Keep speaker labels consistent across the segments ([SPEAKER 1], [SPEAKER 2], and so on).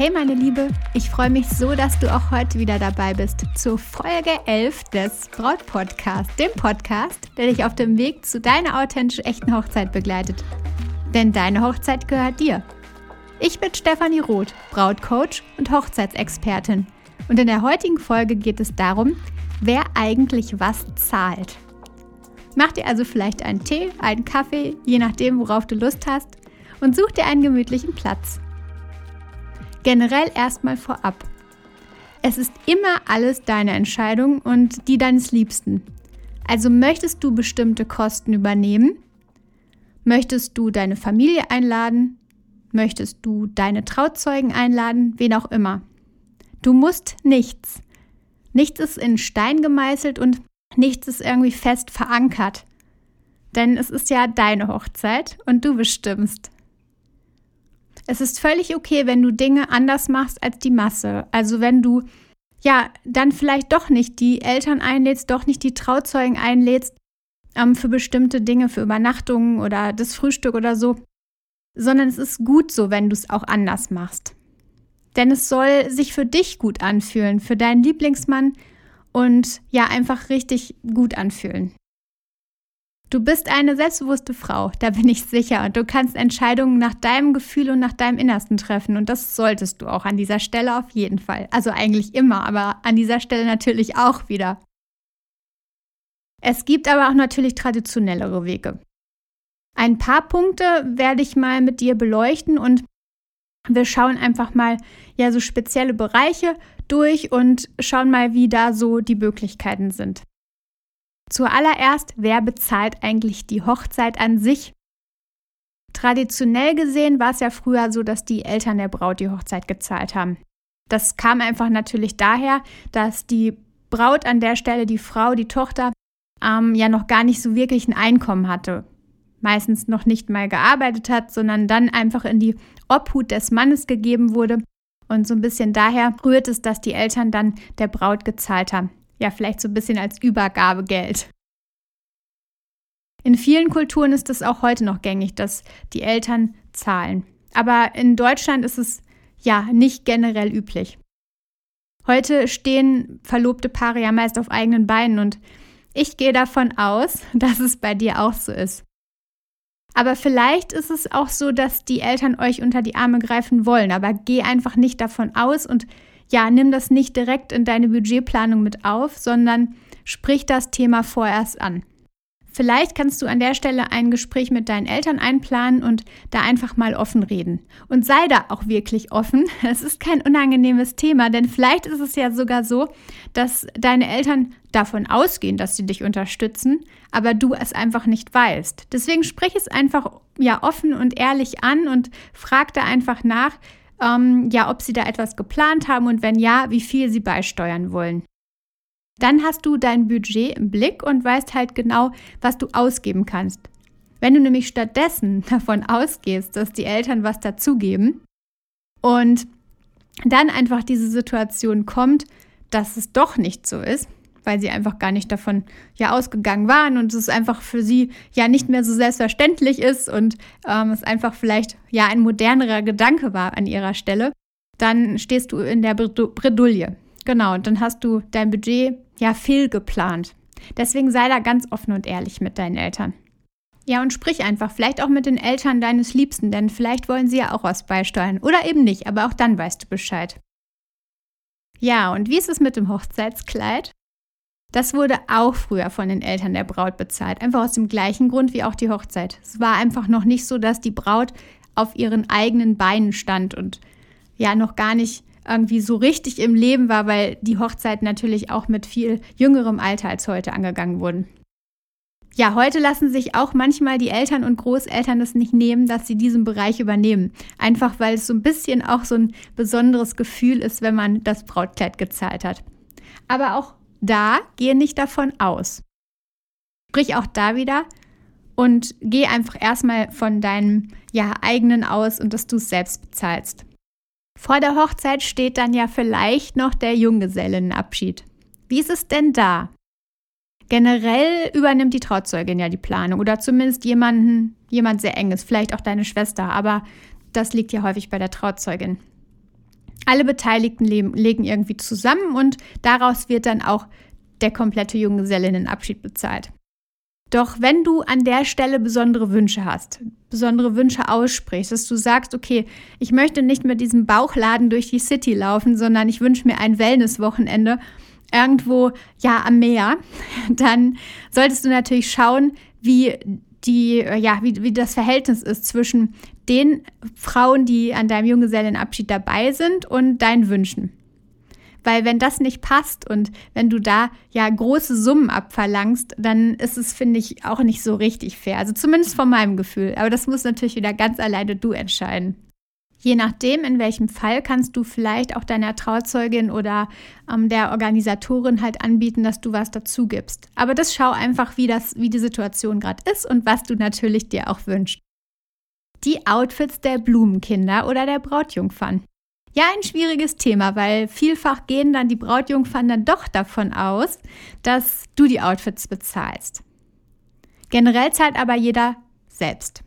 [SPEAKER 1] Hey meine Liebe, ich freue mich so, dass du auch heute wieder dabei bist zur Folge 11 des Braut Podcast, dem Podcast, der dich auf dem Weg zu deiner authentisch echten Hochzeit begleitet. Denn deine Hochzeit gehört dir. Ich bin Stefanie Roth, Brautcoach und Hochzeitsexpertin. Und in der heutigen Folge geht es darum, wer eigentlich was zahlt. Mach dir also vielleicht einen Tee, einen Kaffee, je nachdem, worauf du Lust hast, und such dir einen gemütlichen Platz. Generell erstmal vorab. Es ist immer alles deine Entscheidung und die deines Liebsten. Also möchtest du bestimmte Kosten übernehmen? Möchtest du deine Familie einladen? Möchtest du deine Trauzeugen einladen? Wen auch immer. Du musst nichts. Nichts ist in Stein gemeißelt und nichts ist irgendwie fest verankert. Denn es ist ja deine Hochzeit und du bestimmst. Es ist völlig okay, wenn du Dinge anders machst als die Masse. Also wenn du ja dann vielleicht doch nicht die Eltern einlädst, doch nicht die Trauzeugen einlädst ähm, für bestimmte Dinge, für Übernachtungen oder das Frühstück oder so, sondern es ist gut so, wenn du es auch anders machst. Denn es soll sich für dich gut anfühlen, für deinen Lieblingsmann und ja einfach richtig gut anfühlen. Du bist eine selbstbewusste Frau, da bin ich sicher. Und du kannst Entscheidungen nach deinem Gefühl und nach deinem Innersten treffen. Und das solltest du auch an dieser Stelle auf jeden Fall. Also eigentlich immer, aber an dieser Stelle natürlich auch wieder. Es gibt aber auch natürlich traditionellere Wege. Ein paar Punkte werde ich mal mit dir beleuchten und wir schauen einfach mal ja so spezielle Bereiche durch und schauen mal, wie da so die Möglichkeiten sind. Zuallererst, wer bezahlt eigentlich die Hochzeit an sich? Traditionell gesehen war es ja früher so, dass die Eltern der Braut die Hochzeit gezahlt haben. Das kam einfach natürlich daher, dass die Braut an der Stelle, die Frau, die Tochter, ähm, ja noch gar nicht so wirklich ein Einkommen hatte. Meistens noch nicht mal gearbeitet hat, sondern dann einfach in die Obhut des Mannes gegeben wurde. Und so ein bisschen daher rührt es, dass die Eltern dann der Braut gezahlt haben ja vielleicht so ein bisschen als Übergabegeld. In vielen Kulturen ist es auch heute noch gängig, dass die Eltern zahlen. Aber in Deutschland ist es ja nicht generell üblich. Heute stehen verlobte Paare ja meist auf eigenen Beinen und ich gehe davon aus, dass es bei dir auch so ist. Aber vielleicht ist es auch so, dass die Eltern euch unter die Arme greifen wollen, aber geh einfach nicht davon aus und ja, nimm das nicht direkt in deine Budgetplanung mit auf, sondern sprich das Thema vorerst an. Vielleicht kannst du an der Stelle ein Gespräch mit deinen Eltern einplanen und da einfach mal offen reden. Und sei da auch wirklich offen. Es ist kein unangenehmes Thema, denn vielleicht ist es ja sogar so, dass deine Eltern davon ausgehen, dass sie dich unterstützen, aber du es einfach nicht weißt. Deswegen sprich es einfach ja offen und ehrlich an und frag da einfach nach, ähm, ja, ob sie da etwas geplant haben und wenn ja, wie viel sie beisteuern wollen. Dann hast du dein Budget im Blick und weißt halt genau, was du ausgeben kannst. Wenn du nämlich stattdessen davon ausgehst, dass die Eltern was dazugeben und dann einfach diese Situation kommt, dass es doch nicht so ist, weil sie einfach gar nicht davon ja ausgegangen waren und es einfach für sie ja nicht mehr so selbstverständlich ist und ähm, es einfach vielleicht ja ein modernerer Gedanke war an ihrer Stelle, dann stehst du in der Bredouille. Genau, und dann hast du dein Budget ja fehlgeplant. Deswegen sei da ganz offen und ehrlich mit deinen Eltern. Ja, und sprich einfach, vielleicht auch mit den Eltern deines Liebsten, denn vielleicht wollen sie ja auch was beisteuern. Oder eben nicht, aber auch dann weißt du Bescheid. Ja, und wie ist es mit dem Hochzeitskleid? Das wurde auch früher von den Eltern der Braut bezahlt, einfach aus dem gleichen Grund wie auch die Hochzeit. Es war einfach noch nicht so, dass die Braut auf ihren eigenen Beinen stand und ja noch gar nicht irgendwie so richtig im Leben war, weil die Hochzeit natürlich auch mit viel jüngerem Alter als heute angegangen wurden. Ja, heute lassen sich auch manchmal die Eltern und Großeltern das nicht nehmen, dass sie diesen Bereich übernehmen. Einfach weil es so ein bisschen auch so ein besonderes Gefühl ist, wenn man das Brautkleid gezahlt hat. Aber auch da gehe nicht davon aus. Sprich auch da wieder und geh einfach erstmal von deinem ja, eigenen aus und dass du es selbst bezahlst. Vor der Hochzeit steht dann ja vielleicht noch der Junggesellenabschied. Wie ist es denn da? Generell übernimmt die Trauzeugin ja die Planung oder zumindest jemanden, jemand sehr enges, vielleicht auch deine Schwester, aber das liegt ja häufig bei der Trauzeugin. Alle Beteiligten legen irgendwie zusammen und daraus wird dann auch der komplette Junggesellinnenabschied bezahlt. Doch wenn du an der Stelle besondere Wünsche hast, besondere Wünsche aussprichst, dass du sagst, okay, ich möchte nicht mit diesem Bauchladen durch die City laufen, sondern ich wünsche mir ein Wellnesswochenende irgendwo ja am Meer, dann solltest du natürlich schauen, wie die, ja, wie, wie das Verhältnis ist zwischen den Frauen, die an deinem Junggesellenabschied dabei sind und deinen Wünschen. Weil wenn das nicht passt und wenn du da ja große Summen abverlangst, dann ist es, finde ich, auch nicht so richtig fair. Also zumindest von meinem Gefühl. Aber das muss natürlich wieder ganz alleine du entscheiden. Je nachdem, in welchem Fall, kannst du vielleicht auch deiner Trauzeugin oder ähm, der Organisatorin halt anbieten, dass du was dazu gibst. Aber das schau einfach, wie, das, wie die Situation gerade ist und was du natürlich dir auch wünschst. Die Outfits der Blumenkinder oder der Brautjungfern. Ja, ein schwieriges Thema, weil vielfach gehen dann die Brautjungfern dann doch davon aus, dass du die Outfits bezahlst. Generell zahlt aber jeder selbst.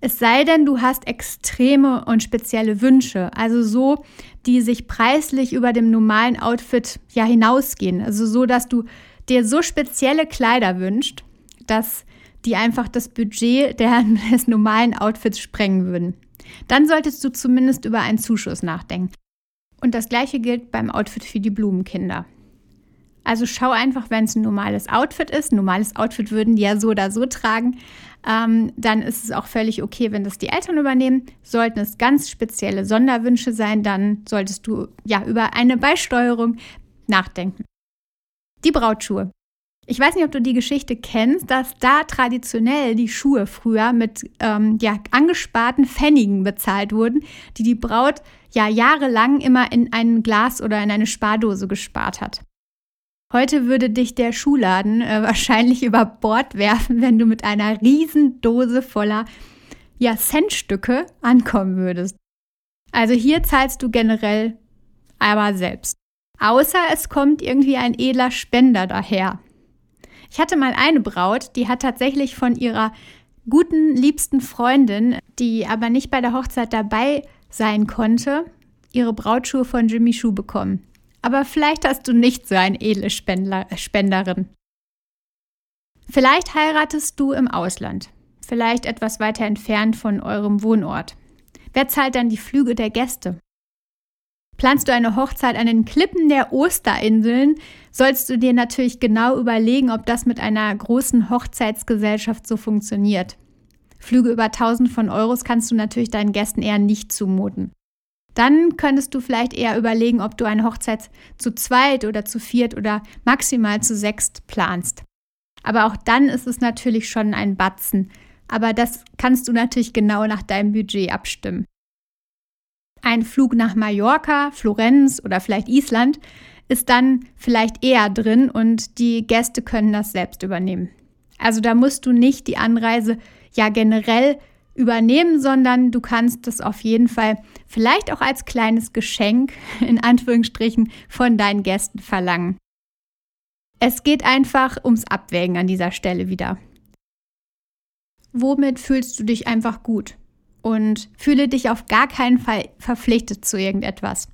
[SPEAKER 1] Es sei denn, du hast extreme und spezielle Wünsche, also so, die sich preislich über dem normalen Outfit ja hinausgehen. Also so, dass du dir so spezielle Kleider wünschst, dass die einfach das Budget der, des normalen Outfits sprengen würden. Dann solltest du zumindest über einen Zuschuss nachdenken. Und das gleiche gilt beim Outfit für die Blumenkinder. Also schau einfach, wenn es ein normales Outfit ist. Ein normales Outfit würden die ja so oder so tragen. Ähm, dann ist es auch völlig okay, wenn das die Eltern übernehmen. Sollten es ganz spezielle Sonderwünsche sein, dann solltest du ja über eine Beisteuerung nachdenken. Die Brautschuhe. Ich weiß nicht, ob du die Geschichte kennst, dass da traditionell die Schuhe früher mit ähm, ja, angesparten Pfennigen bezahlt wurden, die die Braut ja jahrelang immer in ein Glas oder in eine Spardose gespart hat. Heute würde dich der Schuhladen äh, wahrscheinlich über Bord werfen, wenn du mit einer Riesendose voller ja, Centstücke ankommen würdest. Also hier zahlst du generell aber selbst. Außer es kommt irgendwie ein edler Spender daher. Ich hatte mal eine Braut, die hat tatsächlich von ihrer guten, liebsten Freundin, die aber nicht bei der Hochzeit dabei sein konnte, ihre Brautschuhe von Jimmy Schuh bekommen. Aber vielleicht hast du nicht so eine edle Spendler, Spenderin. Vielleicht heiratest du im Ausland, vielleicht etwas weiter entfernt von eurem Wohnort. Wer zahlt dann die Flüge der Gäste? Planst du eine Hochzeit an den Klippen der Osterinseln, sollst du dir natürlich genau überlegen, ob das mit einer großen Hochzeitsgesellschaft so funktioniert. Flüge über 1000 von Euros kannst du natürlich deinen Gästen eher nicht zumuten. Dann könntest du vielleicht eher überlegen, ob du eine Hochzeit zu zweit oder zu viert oder maximal zu sechst planst. Aber auch dann ist es natürlich schon ein Batzen. Aber das kannst du natürlich genau nach deinem Budget abstimmen. Ein Flug nach Mallorca, Florenz oder vielleicht Island ist dann vielleicht eher drin und die Gäste können das selbst übernehmen. Also da musst du nicht die Anreise ja generell übernehmen, sondern du kannst das auf jeden Fall vielleicht auch als kleines Geschenk in Anführungsstrichen von deinen Gästen verlangen. Es geht einfach ums Abwägen an dieser Stelle wieder. Womit fühlst du dich einfach gut? und fühle dich auf gar keinen Fall verpflichtet zu irgendetwas.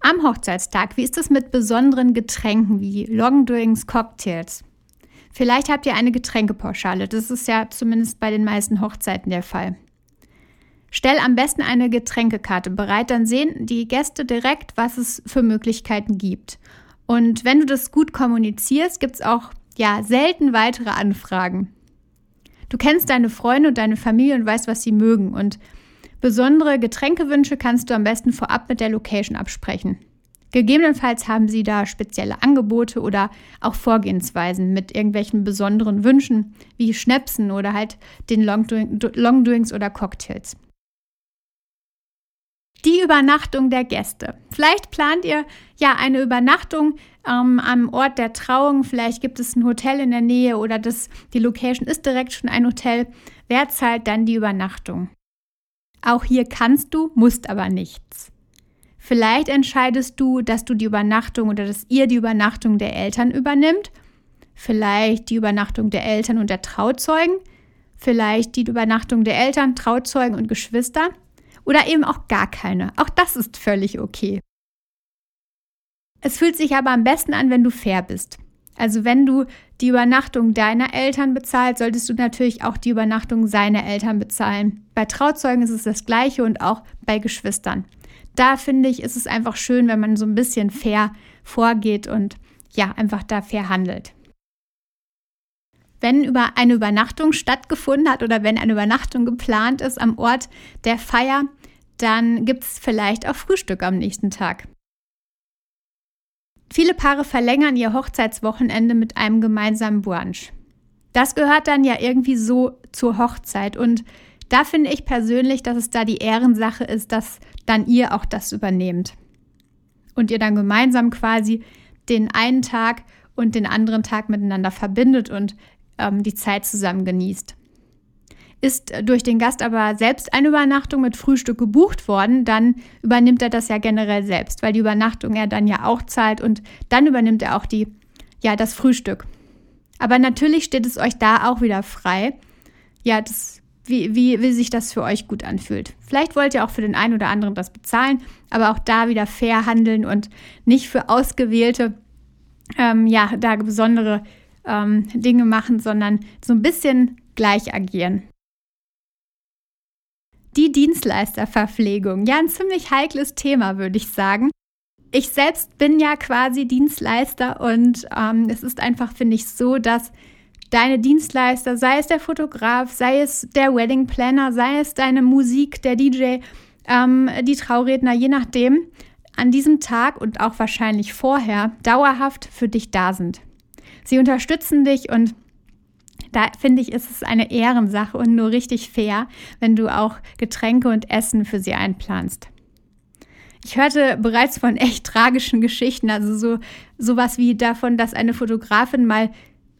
[SPEAKER 1] Am Hochzeitstag, wie ist es mit besonderen Getränken wie Longdrinks, Cocktails? Vielleicht habt ihr eine Getränkepauschale, das ist ja zumindest bei den meisten Hochzeiten der Fall. Stell am besten eine Getränkekarte bereit, dann sehen die Gäste direkt, was es für Möglichkeiten gibt. Und wenn du das gut kommunizierst, gibt es auch ja selten weitere Anfragen. Du kennst deine Freunde und deine Familie und weißt, was sie mögen. Und besondere Getränkewünsche kannst du am besten vorab mit der Location absprechen. Gegebenenfalls haben sie da spezielle Angebote oder auch Vorgehensweisen mit irgendwelchen besonderen Wünschen, wie Schnäpsen oder halt den Longdrinks oder Cocktails. Die Übernachtung der Gäste. Vielleicht plant ihr ja eine Übernachtung ähm, am Ort der Trauung. Vielleicht gibt es ein Hotel in der Nähe oder das, die Location ist direkt schon ein Hotel. Wer zahlt dann die Übernachtung? Auch hier kannst du, musst aber nichts. Vielleicht entscheidest du, dass du die Übernachtung oder dass ihr die Übernachtung der Eltern übernimmt. Vielleicht die Übernachtung der Eltern und der Trauzeugen. vielleicht die Übernachtung der Eltern, Trauzeugen und Geschwister oder eben auch gar keine. Auch das ist völlig okay. Es fühlt sich aber am besten an, wenn du fair bist. Also wenn du die Übernachtung deiner Eltern bezahlst, solltest du natürlich auch die Übernachtung seiner Eltern bezahlen. Bei Trauzeugen ist es das gleiche und auch bei Geschwistern. Da finde ich, ist es einfach schön, wenn man so ein bisschen fair vorgeht und ja, einfach da fair handelt. Wenn über eine Übernachtung stattgefunden hat oder wenn eine Übernachtung geplant ist am Ort der Feier, dann gibt es vielleicht auch Frühstück am nächsten Tag. Viele Paare verlängern ihr Hochzeitswochenende mit einem gemeinsamen Brunch. Das gehört dann ja irgendwie so zur Hochzeit und da finde ich persönlich, dass es da die Ehrensache ist, dass dann ihr auch das übernehmt. Und ihr dann gemeinsam quasi den einen Tag und den anderen Tag miteinander verbindet und ähm, die Zeit zusammen genießt. Ist durch den Gast aber selbst eine Übernachtung mit Frühstück gebucht worden, dann übernimmt er das ja generell selbst, weil die Übernachtung er dann ja auch zahlt und dann übernimmt er auch die, ja, das Frühstück. Aber natürlich steht es euch da auch wieder frei, ja, das, wie, wie, wie sich das für euch gut anfühlt. Vielleicht wollt ihr auch für den einen oder anderen das bezahlen, aber auch da wieder fair handeln und nicht für ausgewählte, ähm, ja, da besondere ähm, Dinge machen, sondern so ein bisschen gleich agieren. Die Dienstleisterverpflegung. Ja, ein ziemlich heikles Thema, würde ich sagen. Ich selbst bin ja quasi Dienstleister und ähm, es ist einfach, finde ich, so, dass deine Dienstleister, sei es der Fotograf, sei es der Wedding Planner, sei es deine Musik, der DJ, ähm, die Trauredner, je nachdem, an diesem Tag und auch wahrscheinlich vorher dauerhaft für dich da sind. Sie unterstützen dich und da finde ich, ist es eine Ehrensache und nur richtig fair, wenn du auch Getränke und Essen für sie einplanst. Ich hörte bereits von echt tragischen Geschichten, also so sowas wie davon, dass eine Fotografin mal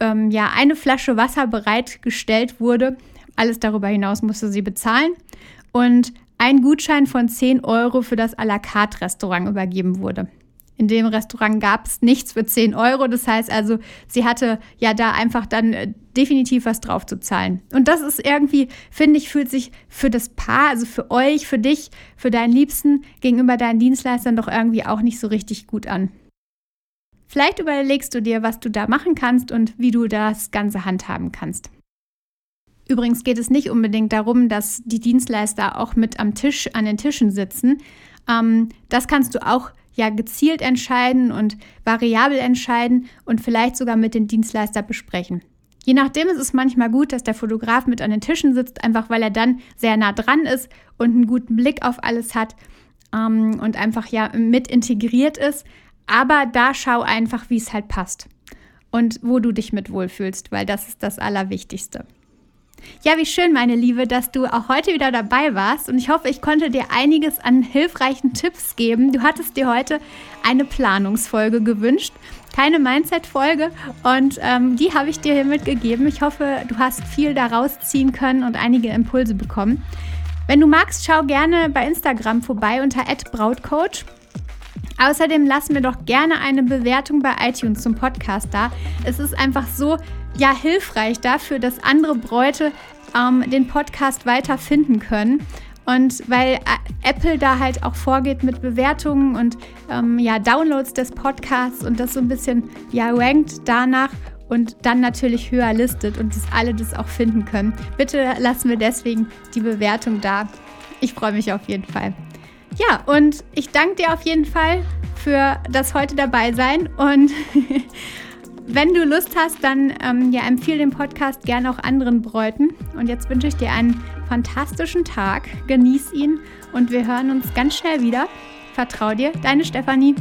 [SPEAKER 1] ähm, ja eine Flasche Wasser bereitgestellt wurde. Alles darüber hinaus musste sie bezahlen und ein Gutschein von 10 Euro für das à la carte Restaurant übergeben wurde. In dem Restaurant gab es nichts für 10 Euro. Das heißt also, sie hatte ja da einfach dann äh, definitiv was drauf zu zahlen. Und das ist irgendwie, finde ich, fühlt sich für das Paar, also für euch, für dich, für deinen Liebsten gegenüber deinen Dienstleistern doch irgendwie auch nicht so richtig gut an. Vielleicht überlegst du dir, was du da machen kannst und wie du das Ganze handhaben kannst. Übrigens geht es nicht unbedingt darum, dass die Dienstleister auch mit am Tisch an den Tischen sitzen. Ähm, das kannst du auch ja gezielt entscheiden und variabel entscheiden und vielleicht sogar mit dem Dienstleister besprechen. Je nachdem ist es manchmal gut, dass der Fotograf mit an den Tischen sitzt, einfach weil er dann sehr nah dran ist und einen guten Blick auf alles hat ähm, und einfach ja mit integriert ist. Aber da schau einfach, wie es halt passt und wo du dich mit wohlfühlst, weil das ist das Allerwichtigste. Ja, wie schön, meine Liebe, dass du auch heute wieder dabei warst und ich hoffe, ich konnte dir einiges an hilfreichen Tipps geben. Du hattest dir heute eine Planungsfolge gewünscht, keine Mindset-Folge und ähm, die habe ich dir hiermit gegeben. Ich hoffe, du hast viel daraus ziehen können und einige Impulse bekommen. Wenn du magst, schau gerne bei Instagram vorbei unter @brautcoach. Außerdem lass mir doch gerne eine Bewertung bei iTunes zum Podcast da. Es ist einfach so ja hilfreich dafür, dass andere Bräute ähm, den Podcast weiter finden können. Und weil äh, Apple da halt auch vorgeht mit Bewertungen und ähm, ja, Downloads des Podcasts und das so ein bisschen ja rankt danach und dann natürlich höher listet und dass alle das auch finden können. Bitte lassen wir deswegen die Bewertung da. Ich freue mich auf jeden Fall. Ja, und ich danke dir auf jeden Fall für das heute dabei sein und Wenn du Lust hast, dann ähm, ja, empfehle den Podcast gerne auch anderen Bräuten. Und jetzt wünsche ich dir einen fantastischen Tag. Genieß ihn und wir hören uns ganz schnell wieder. Vertrau dir, deine Stefanie.